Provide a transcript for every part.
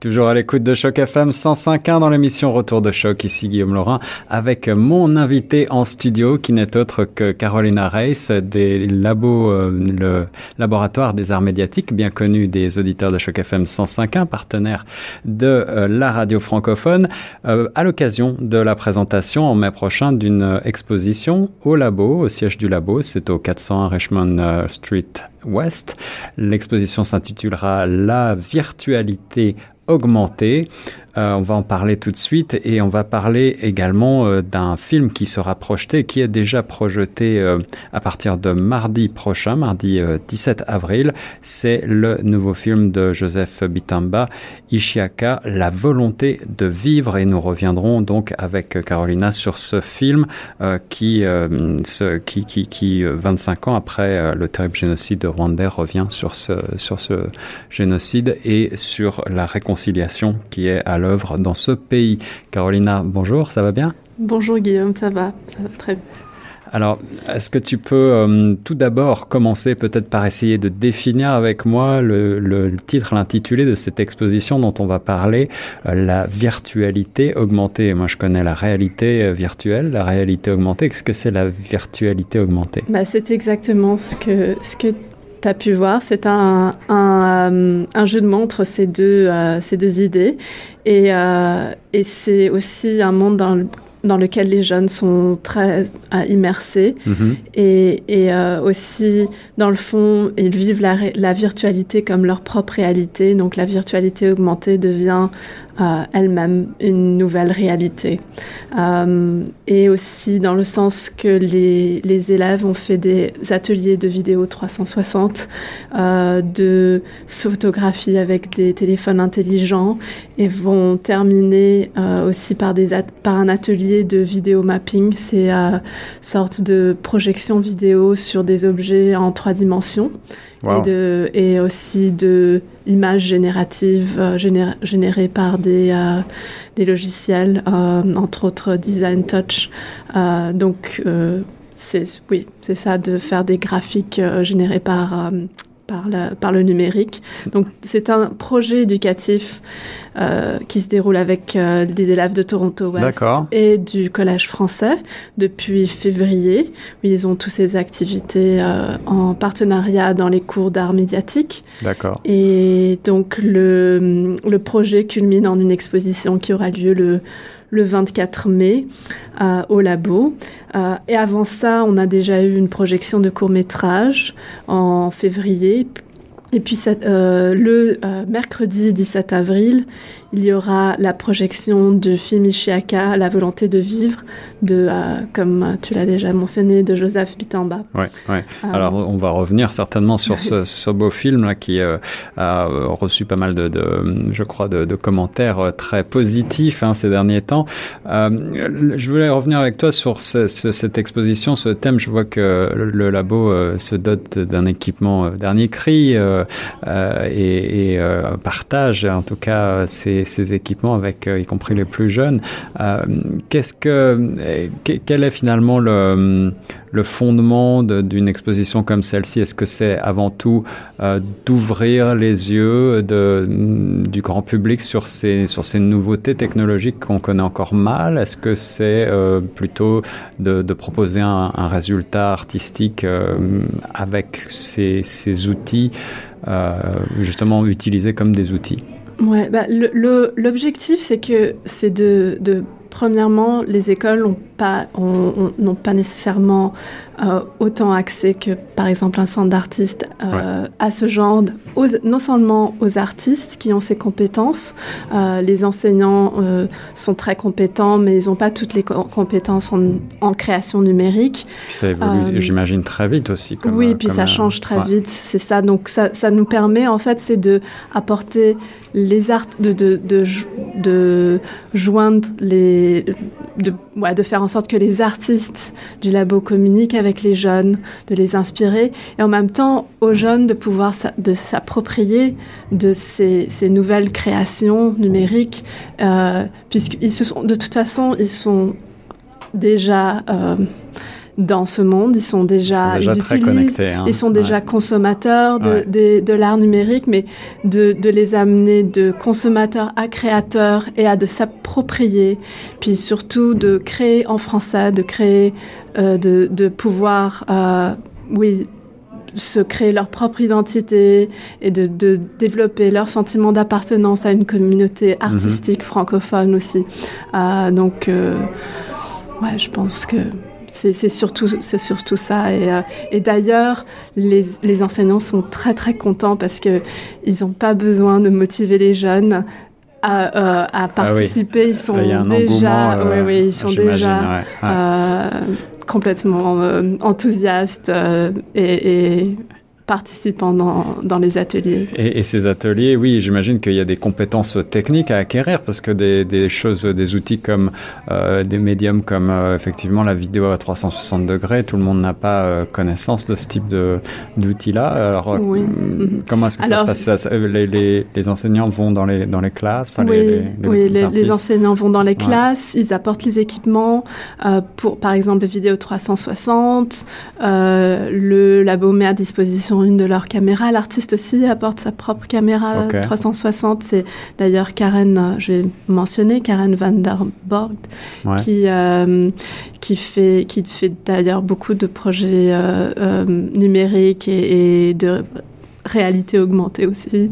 Toujours à l'écoute de Choc FM 105.1 dans l'émission Retour de Choc. Ici Guillaume Laurin avec mon invité en studio qui n'est autre que Carolina Reis des labos, euh, le laboratoire des arts médiatiques, bien connu des auditeurs de Choc FM 105.1, partenaire de euh, la radio francophone, euh, à l'occasion de la présentation en mai prochain d'une exposition au labo, au siège du labo. C'est au 401 Richmond Street West. L'exposition s'intitulera La virtualité augmenter euh, on va en parler tout de suite et on va parler également euh, d'un film qui sera projeté, qui est déjà projeté euh, à partir de mardi prochain, mardi 17 avril. C'est le nouveau film de Joseph Bitamba, Ishiaka, La volonté de vivre. Et nous reviendrons donc avec Carolina sur ce film qui, qui, qui, 25 ans après le terrible génocide de Rwanda, revient sur ce, sur ce génocide et sur la réconciliation qui est à l'œuvre dans ce pays. Carolina, bonjour, ça va bien? Bonjour Guillaume, ça va, ça va très bien. Alors, est-ce que tu peux euh, tout d'abord commencer peut-être par essayer de définir avec moi le, titre, l'intitulé de cette exposition dont on va parler, euh, la virtualité augmentée. Moi, je connais la réalité euh, virtuelle, la réalité augmentée. Qu'est-ce que c'est la virtualité augmentée? Bah, C'est exactement ce que, ce que tu as pu voir. C'est un, un, euh, un, jeu de mots entre ces deux, euh, ces deux idées. Et, euh, et c'est aussi un monde dans, dans lequel les jeunes sont très immersés. Mm-hmm. Et, et aussi, dans le fond, ils vivent la, la, virtualité comme leur propre réalité. Donc la virtualité augmentée devient elle-même une nouvelle réalité. Euh, et aussi dans le sens que les, élèves ont fait des ateliers de vidéo 360, euh, de photographie avec des téléphones intelligents et vont terminer euh, aussi par, par un atelier de vidéo mapping. C'est une sorte de projection vidéo sur des objets en trois dimensions et, aussi de images génératives euh, générées par des, euh, des logiciels, euh, entre autres Design Touch. donc, c'est oui, c'est ça de faire des graphiques générés par par, par le numérique. Donc c'est un projet éducatif euh, qui se déroule avec euh, des élèves de Toronto West et du Collège français depuis février. ils ont tous ces activités euh, en partenariat dans les cours d'art médiatique. D'accord. Et donc le, le projet culmine en une exposition qui aura lieu le le 24 mai euh, au labo. Euh, et avant ça, on a déjà eu une projection de court métrage en février. Et puis euh, le mercredi 17 avril, il y aura la projection du film Ishiaka, La volonté de vivre, de, euh, comme tu l'as déjà mentionné, de Joseph Bitamba. Ouais, ouais. Euh, Alors, on va revenir certainement sur ce, ce beau film là qui euh, a reçu pas mal de, de je crois, de, de, commentaires très positifs hein, ces derniers temps. je voulais revenir avec toi sur ce, cette exposition, ce thème. Je vois que le, labo se dote d'un équipement dernier cri et, et partage, en tout cas, c'est ces, équipements avec euh, y compris les plus jeunes. Euh, qu'est-ce que euh, quel est finalement le, fondement d'une exposition comme celle-ci? Est-ce que c'est avant tout d'ouvrir les yeux du grand public sur ces, sur ces nouveautés technologiques qu'on connaît encore mal? Est-ce que c'est plutôt de, proposer un, un résultat artistique avec ces, ces outils, justement utilisés comme des outils? Ouais, bah, l'objectif, c'est que c'est de, de, premièrement, les écoles n'ont pas, nécessairement euh, autant accès que, par exemple, un centre d'artistes euh, à ce genre, non seulement aux artistes qui ont ces compétences, euh, les enseignants sont très compétents, mais ils n'ont pas toutes les compétences en, création numérique. Puis ça évolue, j'imagine, très vite aussi. Comme, oui, puis ça change très vite, c'est ça. Donc ça, ça nous permet, en fait, c'est de apporter les arts, de, de, de, de joindre les, de, faire en sorte que les artistes du labo communiquent avec les jeunes, de les inspirer, et en même temps aux jeunes de pouvoir de s'approprier de ces, nouvelles créations numériques, euh, puisqu'ils se sont, de toute façon, ils sont déjà, euh, dans ce monde. Ils sont déjà, ils, sont déjà connectés, hein. ils sont déjà consommateurs de, de, de l'art numérique, mais de, de, les amener de consommateurs à créateurs et à de s'approprier, puis surtout de créer en français, de créer, euh, de, de pouvoir, euh, oui, se créer leur propre identité et de, de développer leur sentiment d'appartenance à une communauté mhm. artistique francophone aussi. Euh, donc, euh, ouais, je pense que c'est surtout, c'est surtout ça. Et, euh, et d'ailleurs, les, les, enseignants sont très très contents parce que ils n'ont pas besoin de motiver les jeunes à, euh, à participer. Ah oui. Ils sont déjà, oui, oui, ils sont déjà. Ouais, ouais complètement enthousiaste et, et participant dans, dans les ateliers. Et, et, ces ateliers, oui, j'imagine qu'il y a des compétences techniques à acquérir parce que des, des choses, des outils comme euh, des médiums comme euh, effectivement la vidéo à 360 degrés, tout le monde n'a pas euh, connaissance de ce type d'outils-là. Alors, oui. Euh, comment est-ce que Alors, ça se passe les, les, les, enseignants vont dans les, dans les classes? Oui, les, oui les, enseignants vont dans les classes, ouais. ils apportent les équipements pour, par exemple, vidéo 360, le labo met à disposition une de leurs caméras. L'artiste aussi apporte sa propre caméra okay. 360. C'est d'ailleurs Karen, euh, j'ai mentionné Karen van der Borg, ouais. qui euh, qui fait qui fait d'ailleurs beaucoup de projets euh, euh, numériques et, et, de réalité augmentée aussi.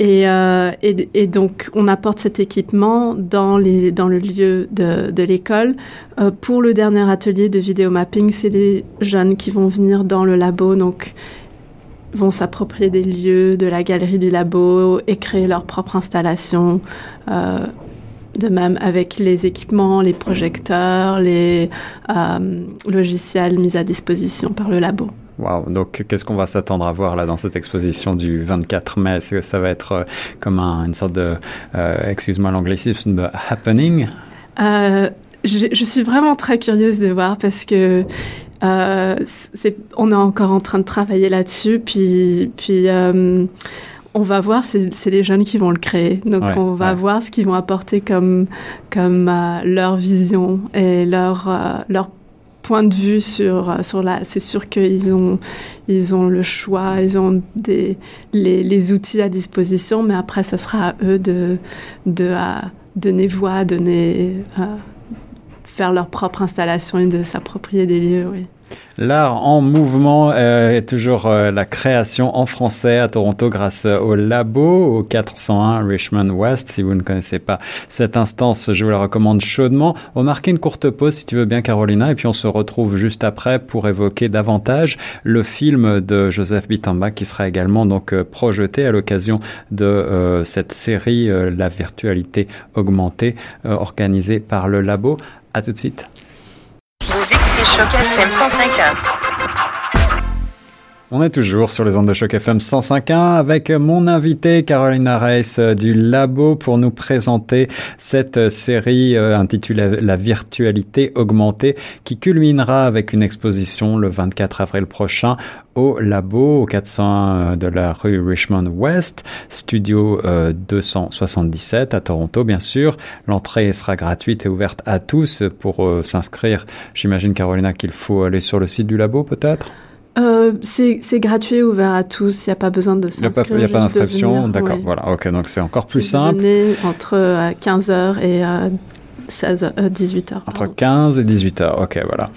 Euh, et, donc, on apporte cet équipement dans, le lieu de, l'école. Euh, pour le dernier atelier de vidéo mapping, c'est les jeunes qui vont venir dans le labo, donc vont s'approprier des lieux de la galerie du labo et créer leur propre installation. Euh, de même avec les équipements, les projecteurs, les logiciels mis à disposition par le labo. Wow. Donc, qu'est-ce qu'on va s'attendre à voir là dans cette exposition du 24 mai? Est-ce que ça va être euh, comme un, une sorte de, euh, excuse-moi l'anglicisme, de happening? Euh, je, je, suis vraiment très curieuse de voir parce que euh, c'est, on est encore en train de travailler là-dessus. Puis, puis euh, on va voir, c'est, les jeunes qui vont le créer. Donc, ouais, on va ouais. voir ce qu'ils vont apporter comme, comme euh, leur vision et leur, leur point de vue sur sur la c'est sûr qu'ils ont ils ont le choix ils ont des les, les outils à disposition mais après ça sera à eux de de à donner voix donner faire leur propre installation et de s'approprier des lieux oui L'art en mouvement euh, est toujours euh, la création en français à Toronto grâce au labo au 401 Richmond West. Si vous ne connaissez pas cette instance, je vous la recommande chaudement. On va marquer une courte pause si tu veux bien Carolina et puis on se retrouve juste après pour évoquer davantage le film de Joseph Bitamba qui sera également donc euh, projeté à l'occasion de euh, cette série euh, La virtualité augmentée euh, organisée par le labo. À tout de suite. Choc FM 105.1. On est toujours sur les ondes de choc FM 105.1 avec mon invité Carolina Reis du Labo pour nous présenter cette série intitulée La virtualité augmentée qui culminera avec une exposition le 24 avril prochain au Labo au 400 de la rue Richmond West, studio euh, 277 à Toronto bien sûr. L'entrée sera gratuite et ouverte à tous pour euh, s'inscrire. J'imagine Carolina qu'il faut aller sur le site du Labo peut-être? Euh, c'est gratuit, ouvert à tous. Il n'y a pas besoin de s'inscrire. Il n'y a pas, d'inscription. D'accord, ouais. voilà. Ok, donc c'est encore plus simple. Venez entre 15h et 16, euh, 18 heures. Entre 15 et 18 heures, ok, voilà.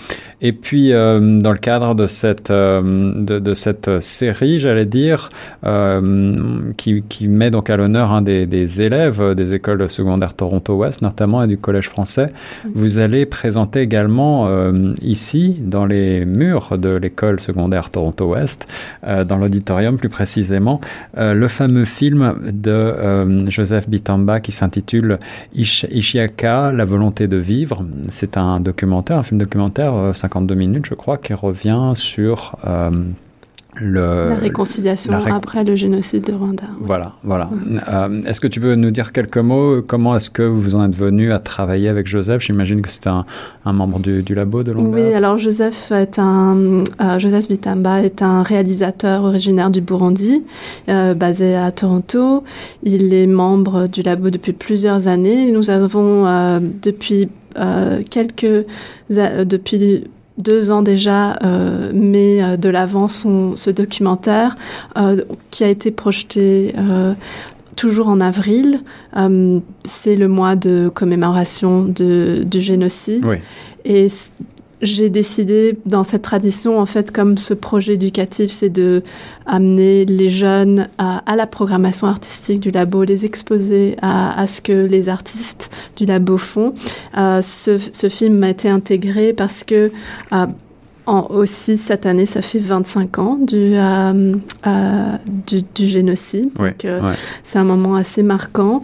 Et puis, euh, dans le cadre de cette, euh, de, de, cette série, j'allais dire, euh, qui, qui, met donc à l'honneur un des, des, élèves des écoles secondaires Toronto-Ouest, notamment, et du Collège français, mmh. vous allez présenter également euh, ici, dans les murs de l'école secondaire Toronto-Ouest, euh, dans l'auditorium plus précisément, le fameux film de Joseph Bitamba qui s'intitule Ish Ishiaka, la volonté de vivre. C'est un documentaire, un film documentaire, 52 minutes, je crois, qui revient sur euh, le, la réconciliation la ré... après le génocide de Rwanda. Voilà, voilà. Mmh. Euh, est-ce que tu peux nous dire quelques mots Comment est-ce que vous en êtes venu à travailler avec Joseph? J'imagine que c'était un, un, membre du, du labo de longue Oui, alors Joseph est un euh, Joseph Bitamba est un réalisateur originaire du Burundi, euh, basé à Toronto. Il est membre du labo depuis plusieurs années. Nous avons depuis quelques depuis deux ans déjà euh, met de l'avant son ce documentaire qui a été projeté toujours en avril. c'est le mois de commémoration de, du génocide. Oui. Et j'ai décidé dans cette tradition, en fait, comme ce projet éducatif, c'est de amener les jeunes à, à, la programmation artistique du labo, les exposer à, à ce que les artistes du labo font. Euh, ce, ce, film m'a été intégré parce que euh, en, aussi cette année, ça fait 25 ans du, euh, euh, du, du, génocide. Euh, ouais. c'est un moment assez marquant.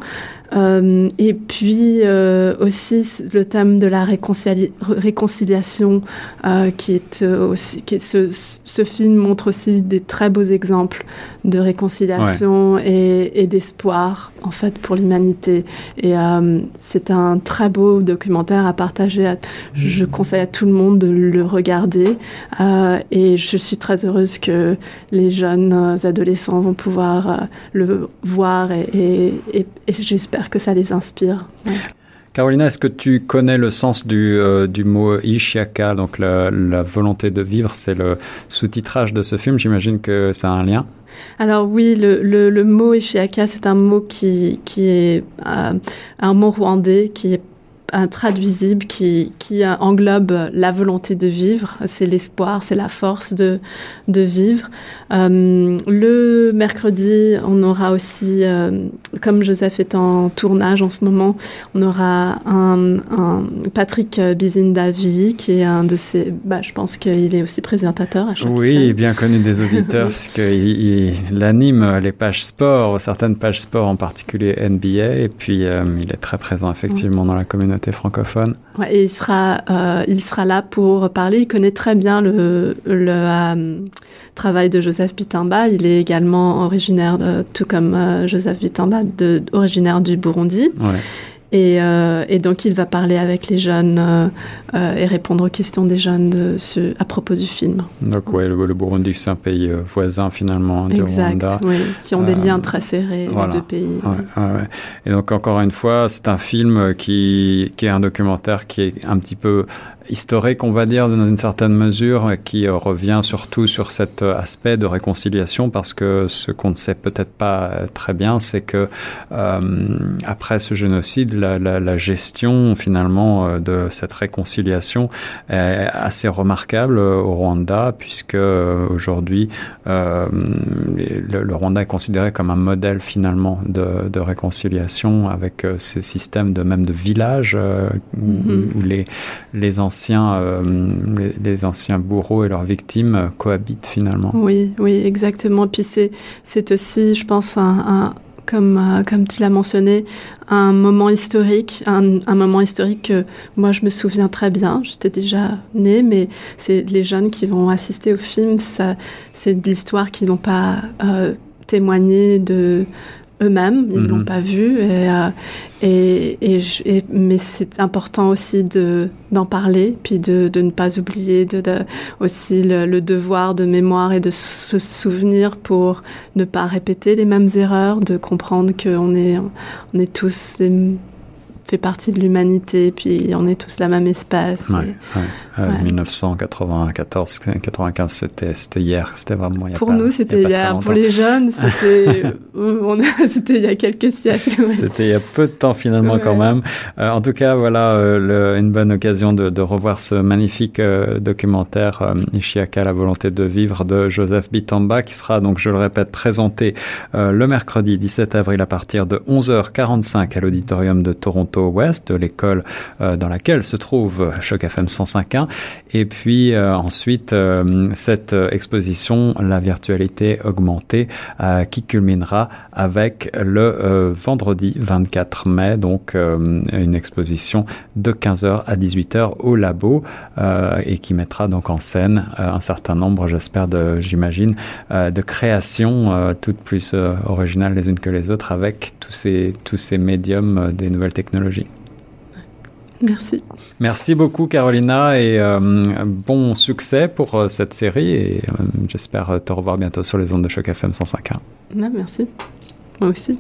Euh, et puis euh, aussi le thème de la réconcili réconciliation euh, qui est aussi qui est ce, ce, film montre aussi des très beaux exemples de réconciliation ouais. et, et d'espoir en fait pour l'humanité et euh, c'est un très beau documentaire à partager à, je conseille à tout le monde de le regarder euh, et je suis très heureuse que les jeunes adolescents vont pouvoir euh, le voir et, et, et, et j'espère que ça les inspire. Ouais. Carolina, est-ce que tu connais le sens du, euh, du mot Ishiaka, donc la, la volonté de vivre C'est le sous-titrage de ce film, j'imagine que ça a un lien alors oui, le, le, le mot Ishiaka, c'est un mot qui, qui est euh, un mot rwandais qui est intraduisible qui, qui englobe la volonté de vivre, c'est l'espoir, c'est la force de, de vivre. Euh, le mercredi, on aura aussi, euh, comme Joseph est en tournage en ce moment, on aura un, un Patrick Bizindavi qui est un de ses, bah, je pense qu'il est aussi présentateur à chaque Oui, film. bien connu des auditeurs puisqu'il il anime les pages sport, certaines pages sport en particulier NBA et puis euh, il est très présent effectivement oui. dans la communauté francophone. Ouais, et il sera, euh, il sera là pour parler. Il connaît très bien le, le euh, travail de Joseph Bitamba. Il est également originaire, de, tout comme euh, Joseph Bitamba, de, originaire du Burundi. Ouais. Et, euh, et, donc, il va parler avec les jeunes euh, euh, et répondre aux questions des jeunes de à propos du film. Donc, ouais, le, le Burundi, c'est un pays voisin finalement du exact, Rwanda. Oui, qui ont des liens très serrés, voilà. les deux pays. Ouais, ouais. Et donc, encore une fois, c'est un film qui, qui est un documentaire qui est un petit peu historique, on va dire, dans une certaine mesure, qui revient surtout sur cet aspect de réconciliation, parce que ce qu'on ne sait peut-être pas très bien, c'est que euh, après ce génocide, la, la, la, gestion finalement de cette réconciliation est assez remarquable au Rwanda, puisque aujourd'hui euh, le, le, Rwanda est considéré comme un modèle finalement de, de réconciliation avec ces systèmes de même de villages euh, mm -hmm. où les, les anciens euh, les, anciens bourreaux et leurs victimes cohabitent finalement. Oui, oui, exactement. Puis c'est, aussi, je pense, euh, comme tu l'as mentionné, un moment historique, un, moment historique que moi je me souviens très bien. J'étais déjà née, mais c'est les jeunes qui vont assister au film, c'est de l'histoire qui n'ont pas euh, témoigné de eux-mêmes, ils ne -hmm. l'ont pas vu. Et, euh, et, et, et mais c'est important aussi de d'en parler, puis de, de, ne pas oublier de, de aussi le, le, devoir de mémoire et de se souvenir pour ne pas répéter les mêmes erreurs, de comprendre qu'on est on est tous des, fait partie de l'humanité, puis on est tous la même espèce. Ouais, et, ouais. Euh, ouais. 1994, 95, c'était, c'était hier, c'était vraiment il y a Pour pas, nous, c'était hier. Pour les jeunes, c'était, il y a quelques siècles. C'était il y a peu de temps finalement quand même. Euh, en tout cas, voilà euh, le, une bonne occasion de, de revoir ce magnifique euh, documentaire euh, Ishiaka, la volonté de vivre de Joseph Bitamba, qui sera donc, je le répète, présenté euh, le mercredi 17 avril à partir de 11h45 à l'auditorium de Toronto Ouest, l'école euh, dans laquelle se trouve Choc FM 105.1. Et puis euh, ensuite, euh, cette exposition, la virtualité augmentée, qui culminera avec le vendredi 24 mai, donc une exposition de 15h à 18h au labo et qui mettra donc en scène un certain nombre, j'espère, de, j'imagine, de créations toutes plus originales les unes que les autres avec tous ces, tous ces médiums des nouvelles technologies. Merci. Merci beaucoup Carolina et euh, bon succès pour euh, cette série et euh, j'espère te revoir bientôt sur les ondes de choc FM 105.1. Ah, merci. Moi aussi.